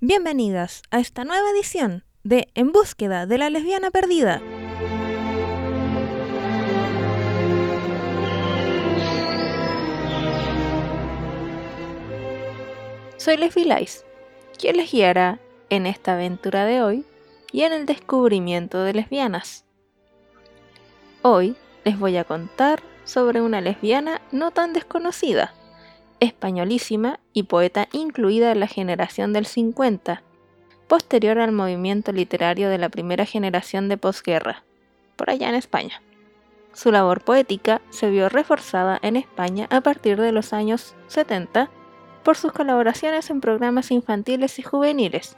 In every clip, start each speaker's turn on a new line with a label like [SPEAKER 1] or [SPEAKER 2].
[SPEAKER 1] Bienvenidas a esta nueva edición de En búsqueda de la lesbiana perdida. Soy Leslie Lice, quien les guiará en esta aventura de hoy y en el descubrimiento de lesbianas. Hoy les voy a contar sobre una lesbiana no tan desconocida, españolísima y poeta incluida en la generación del 50, posterior al movimiento literario de la primera generación de posguerra, por allá en España. Su labor poética se vio reforzada en España a partir de los años 70 por sus colaboraciones en programas infantiles y juveniles,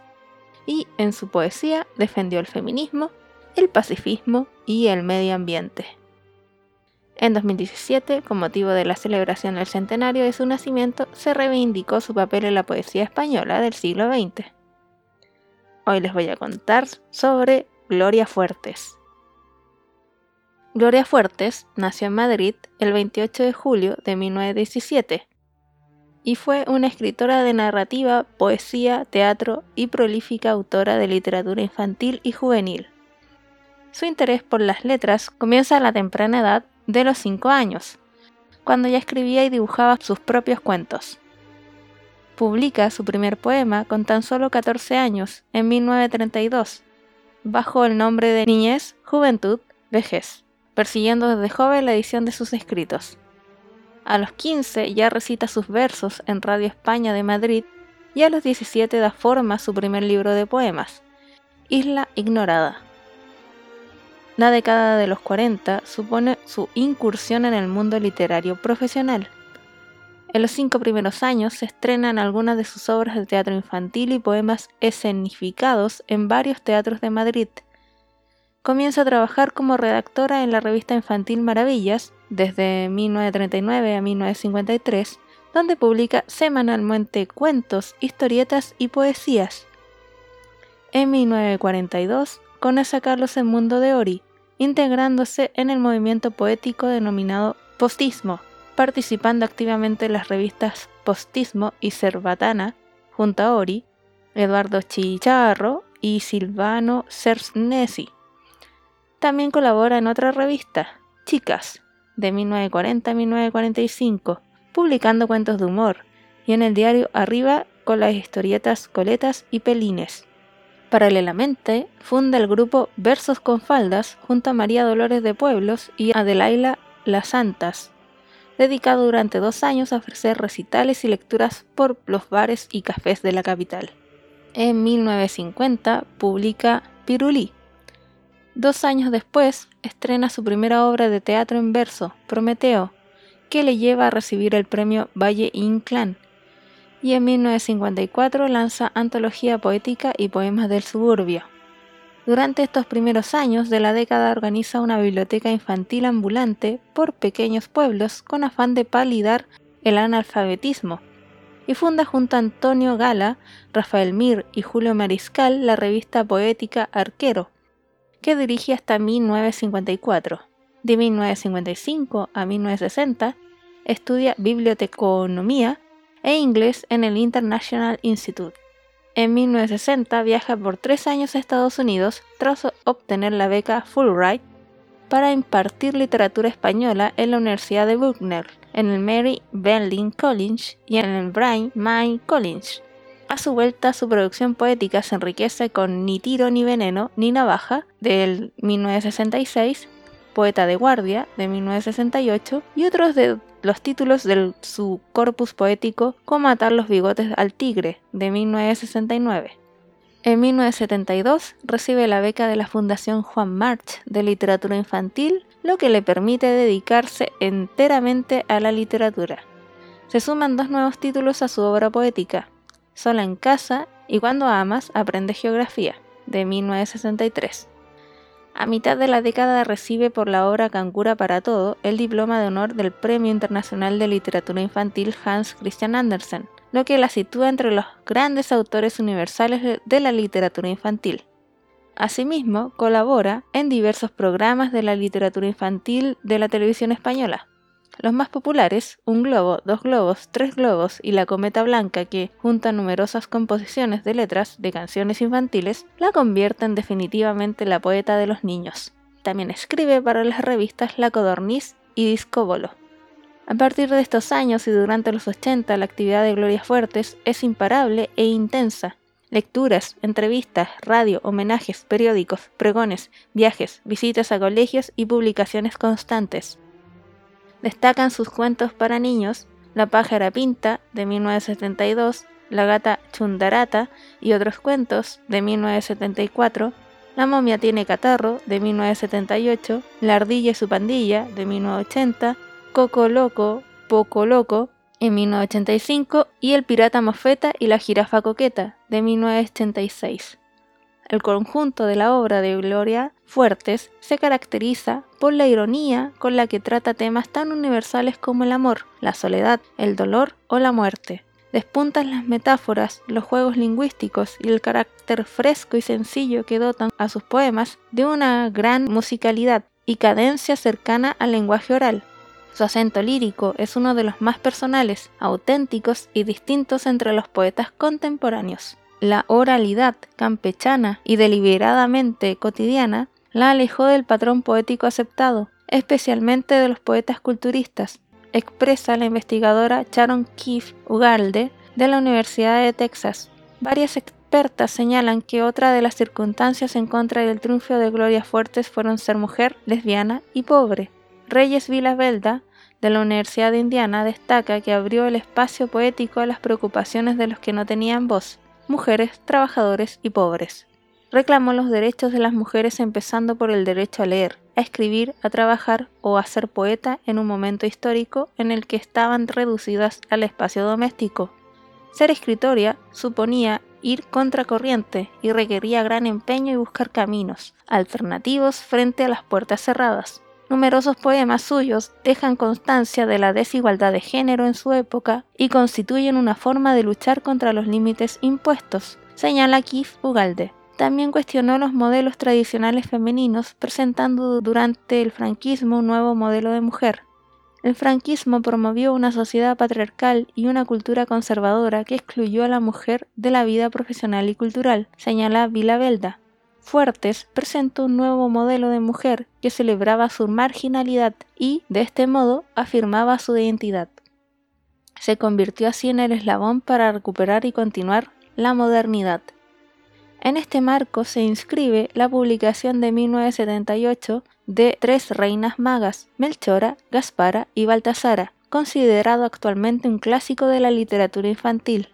[SPEAKER 1] y en su poesía defendió el feminismo, el pacifismo y el medio ambiente. En 2017, con motivo de la celebración del centenario de su nacimiento, se reivindicó su papel en la poesía española del siglo XX. Hoy les voy a contar sobre Gloria Fuertes. Gloria Fuertes nació en Madrid el 28 de julio de 1917 y fue una escritora de narrativa, poesía, teatro y prolífica autora de literatura infantil y juvenil. Su interés por las letras comienza a la temprana edad de los 5 años, cuando ya escribía y dibujaba sus propios cuentos. Publica su primer poema con tan solo 14 años, en 1932, bajo el nombre de Niñez, Juventud, Vejez, persiguiendo desde joven la edición de sus escritos. A los 15 ya recita sus versos en Radio España de Madrid y a los 17 da forma a su primer libro de poemas, Isla Ignorada. La década de los 40 supone su incursión en el mundo literario profesional. En los cinco primeros años se estrenan algunas de sus obras de teatro infantil y poemas escenificados en varios teatros de Madrid. Comienza a trabajar como redactora en la revista infantil Maravillas desde 1939 a 1953, donde publica semanalmente cuentos, historietas y poesías. En 1942 conoce a Carlos el Mundo de Ori, integrándose en el movimiento poético denominado postismo, participando activamente en las revistas Postismo y Cerbatana, junto a Ori, Eduardo Chicharro y Silvano Cersnesi. También colabora en otra revista, Chicas, de 1940 a 1945, publicando cuentos de humor, y en el diario Arriba con las historietas Coletas y Pelines. Paralelamente, funda el grupo Versos con Faldas junto a María Dolores de Pueblos y Adelaila Las Santas, dedicado durante dos años a ofrecer recitales y lecturas por los bares y cafés de la capital. En 1950 publica Pirulí, Dos años después, estrena su primera obra de teatro en verso, Prometeo, que le lleva a recibir el premio Valle Inclán. Y en 1954 lanza Antología Poética y Poemas del Suburbio. Durante estos primeros años de la década organiza una biblioteca infantil ambulante por pequeños pueblos con afán de palidar el analfabetismo y funda junto a Antonio Gala, Rafael Mir y Julio Mariscal la revista poética Arquero, que dirige hasta 1954. De 1955 a 1960 estudia biblioteconomía e inglés en el International Institute. En 1960 viaja por tres años a Estados Unidos tras obtener la beca Fulbright para impartir literatura española en la Universidad de Buckner, en el Mary Benling College y en el Brian May College. A su vuelta, su producción poética se enriquece con Ni tiro ni veneno ni navaja del 1966, Poeta de guardia de 1968 y otros de los títulos de su corpus poético como Atar los bigotes al tigre de 1969. En 1972 recibe la beca de la Fundación Juan March de Literatura Infantil, lo que le permite dedicarse enteramente a la literatura. Se suman dos nuevos títulos a su obra poética, Sola en casa y Cuando amas, aprende geografía, de 1963. A mitad de la década recibe por la obra Cancura para todo el diploma de honor del Premio Internacional de Literatura Infantil Hans Christian Andersen, lo que la sitúa entre los grandes autores universales de la literatura infantil. Asimismo, colabora en diversos programas de la literatura infantil de la televisión española. Los más populares, Un globo, Dos globos, Tres globos y La cometa blanca, que, junto a numerosas composiciones de letras de canciones infantiles, la convierten definitivamente en la poeta de los niños. También escribe para las revistas La Codorniz y Disco Bolo. A partir de estos años y durante los 80 la actividad de Gloria Fuertes es imparable e intensa. Lecturas, entrevistas, radio, homenajes, periódicos, pregones, viajes, visitas a colegios y publicaciones constantes. Destacan sus cuentos para niños, La pájara pinta, de 1972, La gata chundarata y otros cuentos, de 1974, La momia tiene catarro, de 1978, La ardilla y su pandilla, de 1980, Coco Loco, Poco Loco, en 1985, y El pirata mofeta y la jirafa coqueta, de 1986. El conjunto de la obra de Gloria Fuertes se caracteriza por la ironía con la que trata temas tan universales como el amor, la soledad, el dolor o la muerte. Despuntan las metáforas, los juegos lingüísticos y el carácter fresco y sencillo que dotan a sus poemas de una gran musicalidad y cadencia cercana al lenguaje oral, su acento lírico es uno de los más personales, auténticos y distintos entre los poetas contemporáneos. La oralidad campechana y deliberadamente cotidiana la alejó del patrón poético aceptado, especialmente de los poetas culturistas, expresa la investigadora Sharon Keefe Ugalde de la Universidad de Texas. Varias expertas señalan que otra de las circunstancias en contra del triunfo de Gloria Fuertes fueron ser mujer, lesbiana y pobre. Reyes Velda, de la Universidad de Indiana destaca que abrió el espacio poético a las preocupaciones de los que no tenían voz, mujeres, trabajadores y pobres. Reclamó los derechos de las mujeres empezando por el derecho a leer, a escribir, a trabajar o a ser poeta en un momento histórico en el que estaban reducidas al espacio doméstico. Ser escritoria suponía ir contracorriente y requería gran empeño y buscar caminos alternativos frente a las puertas cerradas. Numerosos poemas suyos dejan constancia de la desigualdad de género en su época y constituyen una forma de luchar contra los límites impuestos, señala Keith Ugalde. También cuestionó los modelos tradicionales femeninos, presentando durante el franquismo un nuevo modelo de mujer. El franquismo promovió una sociedad patriarcal y una cultura conservadora que excluyó a la mujer de la vida profesional y cultural, señala Vila Belda. Fuertes presentó un nuevo modelo de mujer que celebraba su marginalidad y, de este modo, afirmaba su identidad. Se convirtió así en el eslabón para recuperar y continuar la modernidad. En este marco se inscribe la publicación de 1978 de Tres Reinas Magas, Melchora, Gaspara y Baltasara, considerado actualmente un clásico de la literatura infantil.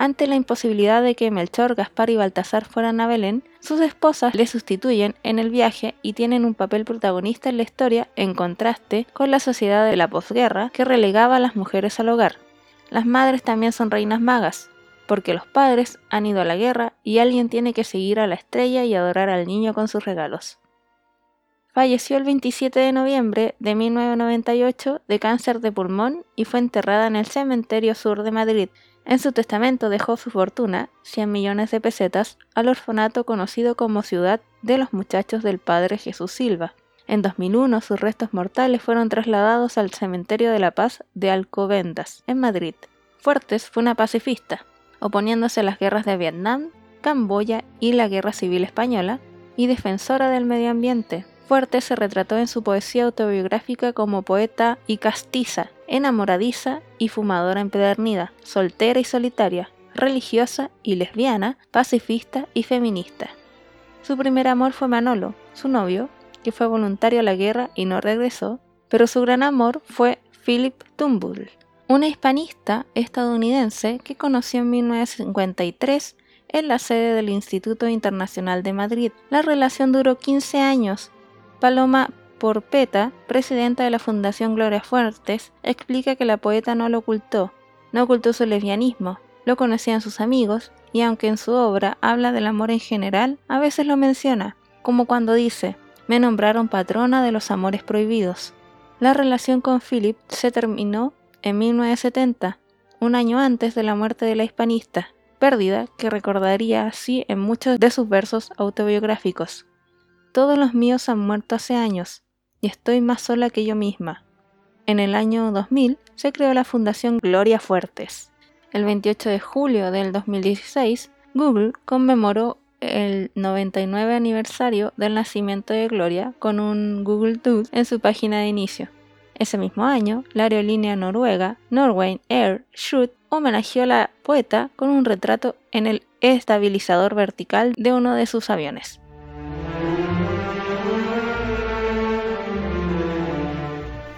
[SPEAKER 1] Ante la imposibilidad de que Melchor, Gaspar y Baltasar fueran a Belén, sus esposas le sustituyen en el viaje y tienen un papel protagonista en la historia en contraste con la sociedad de la posguerra que relegaba a las mujeres al hogar. Las madres también son reinas magas, porque los padres han ido a la guerra y alguien tiene que seguir a la estrella y adorar al niño con sus regalos. Falleció el 27 de noviembre de 1998 de cáncer de pulmón y fue enterrada en el cementerio sur de Madrid, en su testamento dejó su fortuna, 100 millones de pesetas, al orfanato conocido como Ciudad de los Muchachos del Padre Jesús Silva. En 2001 sus restos mortales fueron trasladados al Cementerio de la Paz de Alcobendas, en Madrid. Fuertes fue una pacifista, oponiéndose a las guerras de Vietnam, Camboya y la Guerra Civil Española, y defensora del medio ambiente, Fuerte se retrató en su poesía autobiográfica como poeta y castiza, enamoradiza y fumadora empedernida, soltera y solitaria, religiosa y lesbiana, pacifista y feminista. Su primer amor fue Manolo, su novio, que fue voluntario a la guerra y no regresó, pero su gran amor fue Philip Tumbull, una hispanista estadounidense que conoció en 1953 en la sede del Instituto Internacional de Madrid. La relación duró 15 años. Paloma Porpeta, presidenta de la Fundación Gloria Fuertes, explica que la poeta no lo ocultó, no ocultó su lesbianismo, lo conocían sus amigos, y aunque en su obra habla del amor en general, a veces lo menciona, como cuando dice, me nombraron patrona de los amores prohibidos. La relación con Philip se terminó en 1970, un año antes de la muerte de la hispanista, pérdida que recordaría así en muchos de sus versos autobiográficos. Todos los míos han muerto hace años, y estoy más sola que yo misma. En el año 2000 se creó la Fundación Gloria Fuertes. El 28 de julio del 2016, Google conmemoró el 99 aniversario del nacimiento de Gloria con un Google Doodle en su página de inicio. Ese mismo año, la aerolínea noruega Norway Air Shoot homenajeó a la poeta con un retrato en el estabilizador vertical de uno de sus aviones.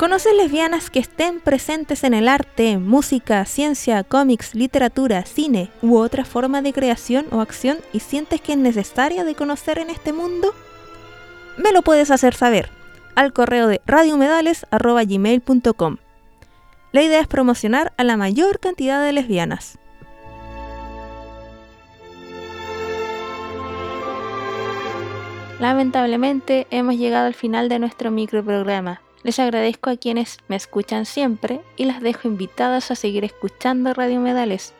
[SPEAKER 1] ¿Conoces lesbianas que estén presentes en el arte, música, ciencia, cómics, literatura, cine u otra forma de creación o acción y sientes que es necesaria de conocer en este mundo? Me lo puedes hacer saber al correo de radiomedales.gmail.com. La idea es promocionar a la mayor cantidad de lesbianas. Lamentablemente hemos llegado al final de nuestro microprograma. Les agradezco a quienes me escuchan siempre y las dejo invitadas a seguir escuchando Radio Medales.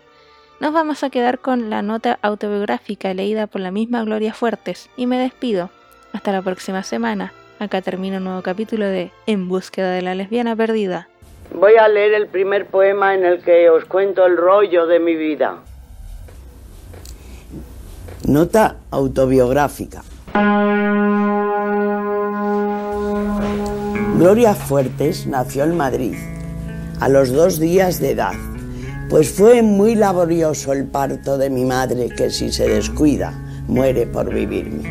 [SPEAKER 1] Nos vamos a quedar con la nota autobiográfica leída por la misma Gloria Fuertes y me despido. Hasta la próxima semana. Acá termina un nuevo capítulo de En búsqueda de la lesbiana perdida.
[SPEAKER 2] Voy a leer el primer poema en el que os cuento el rollo de mi vida.
[SPEAKER 3] Nota autobiográfica. Gloria Fuertes nació en Madrid a los dos días de edad, pues fue muy laborioso el parto de mi madre que si se descuida muere por vivirme.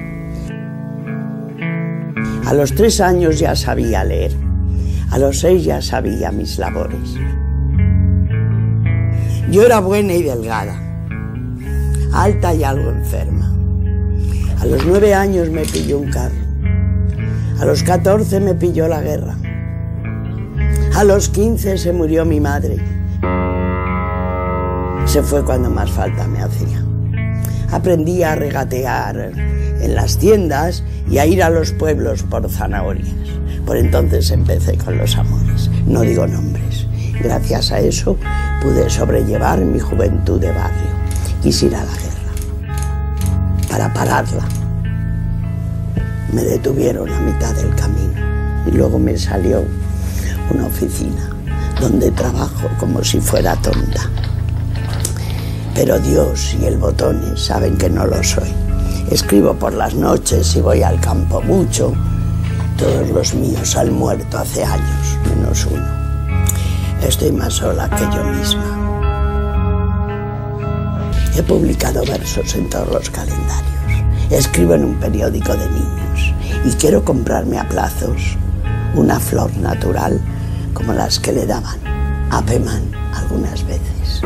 [SPEAKER 3] A los tres años ya sabía leer. A los seis ya sabía mis labores. Yo era buena y delgada, alta y algo enferma. A los nueve años me pilló un carro. A los catorce me pilló la guerra. A los quince se murió mi madre. Se fue cuando más falta me hacía. Aprendí a regatear en las tiendas y a ir a los pueblos por zanahorias. Por entonces empecé con los amores, no digo nombres. Gracias a eso pude sobrellevar mi juventud de barrio. Quise ir a la guerra para pararla. Me detuvieron a mitad del camino y luego me salió una oficina donde trabajo como si fuera tonta. Pero Dios y el botones saben que no lo soy. Escribo por las noches y voy al campo mucho. Todos los míos han muerto hace años, menos uno. Estoy más sola que yo misma. He publicado versos en todos los calendarios. Escribo en un periódico de niños y quiero comprarme a plazos una flor natural como las que le daban a Peman algunas veces.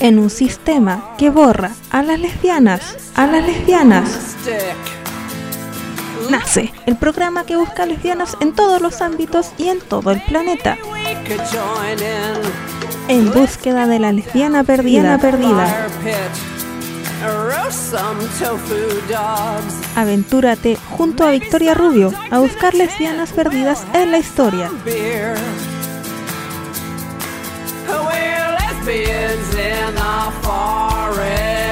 [SPEAKER 1] en un sistema que borra a las lesbianas, a las lesbianas. Nace el programa que busca lesbianas en todos los ámbitos y en todo el planeta. En búsqueda de la lesbiana perdida. perdida. Aventúrate junto a Victoria Rubio a buscar lesbianas perdidas en la historia. in the forest.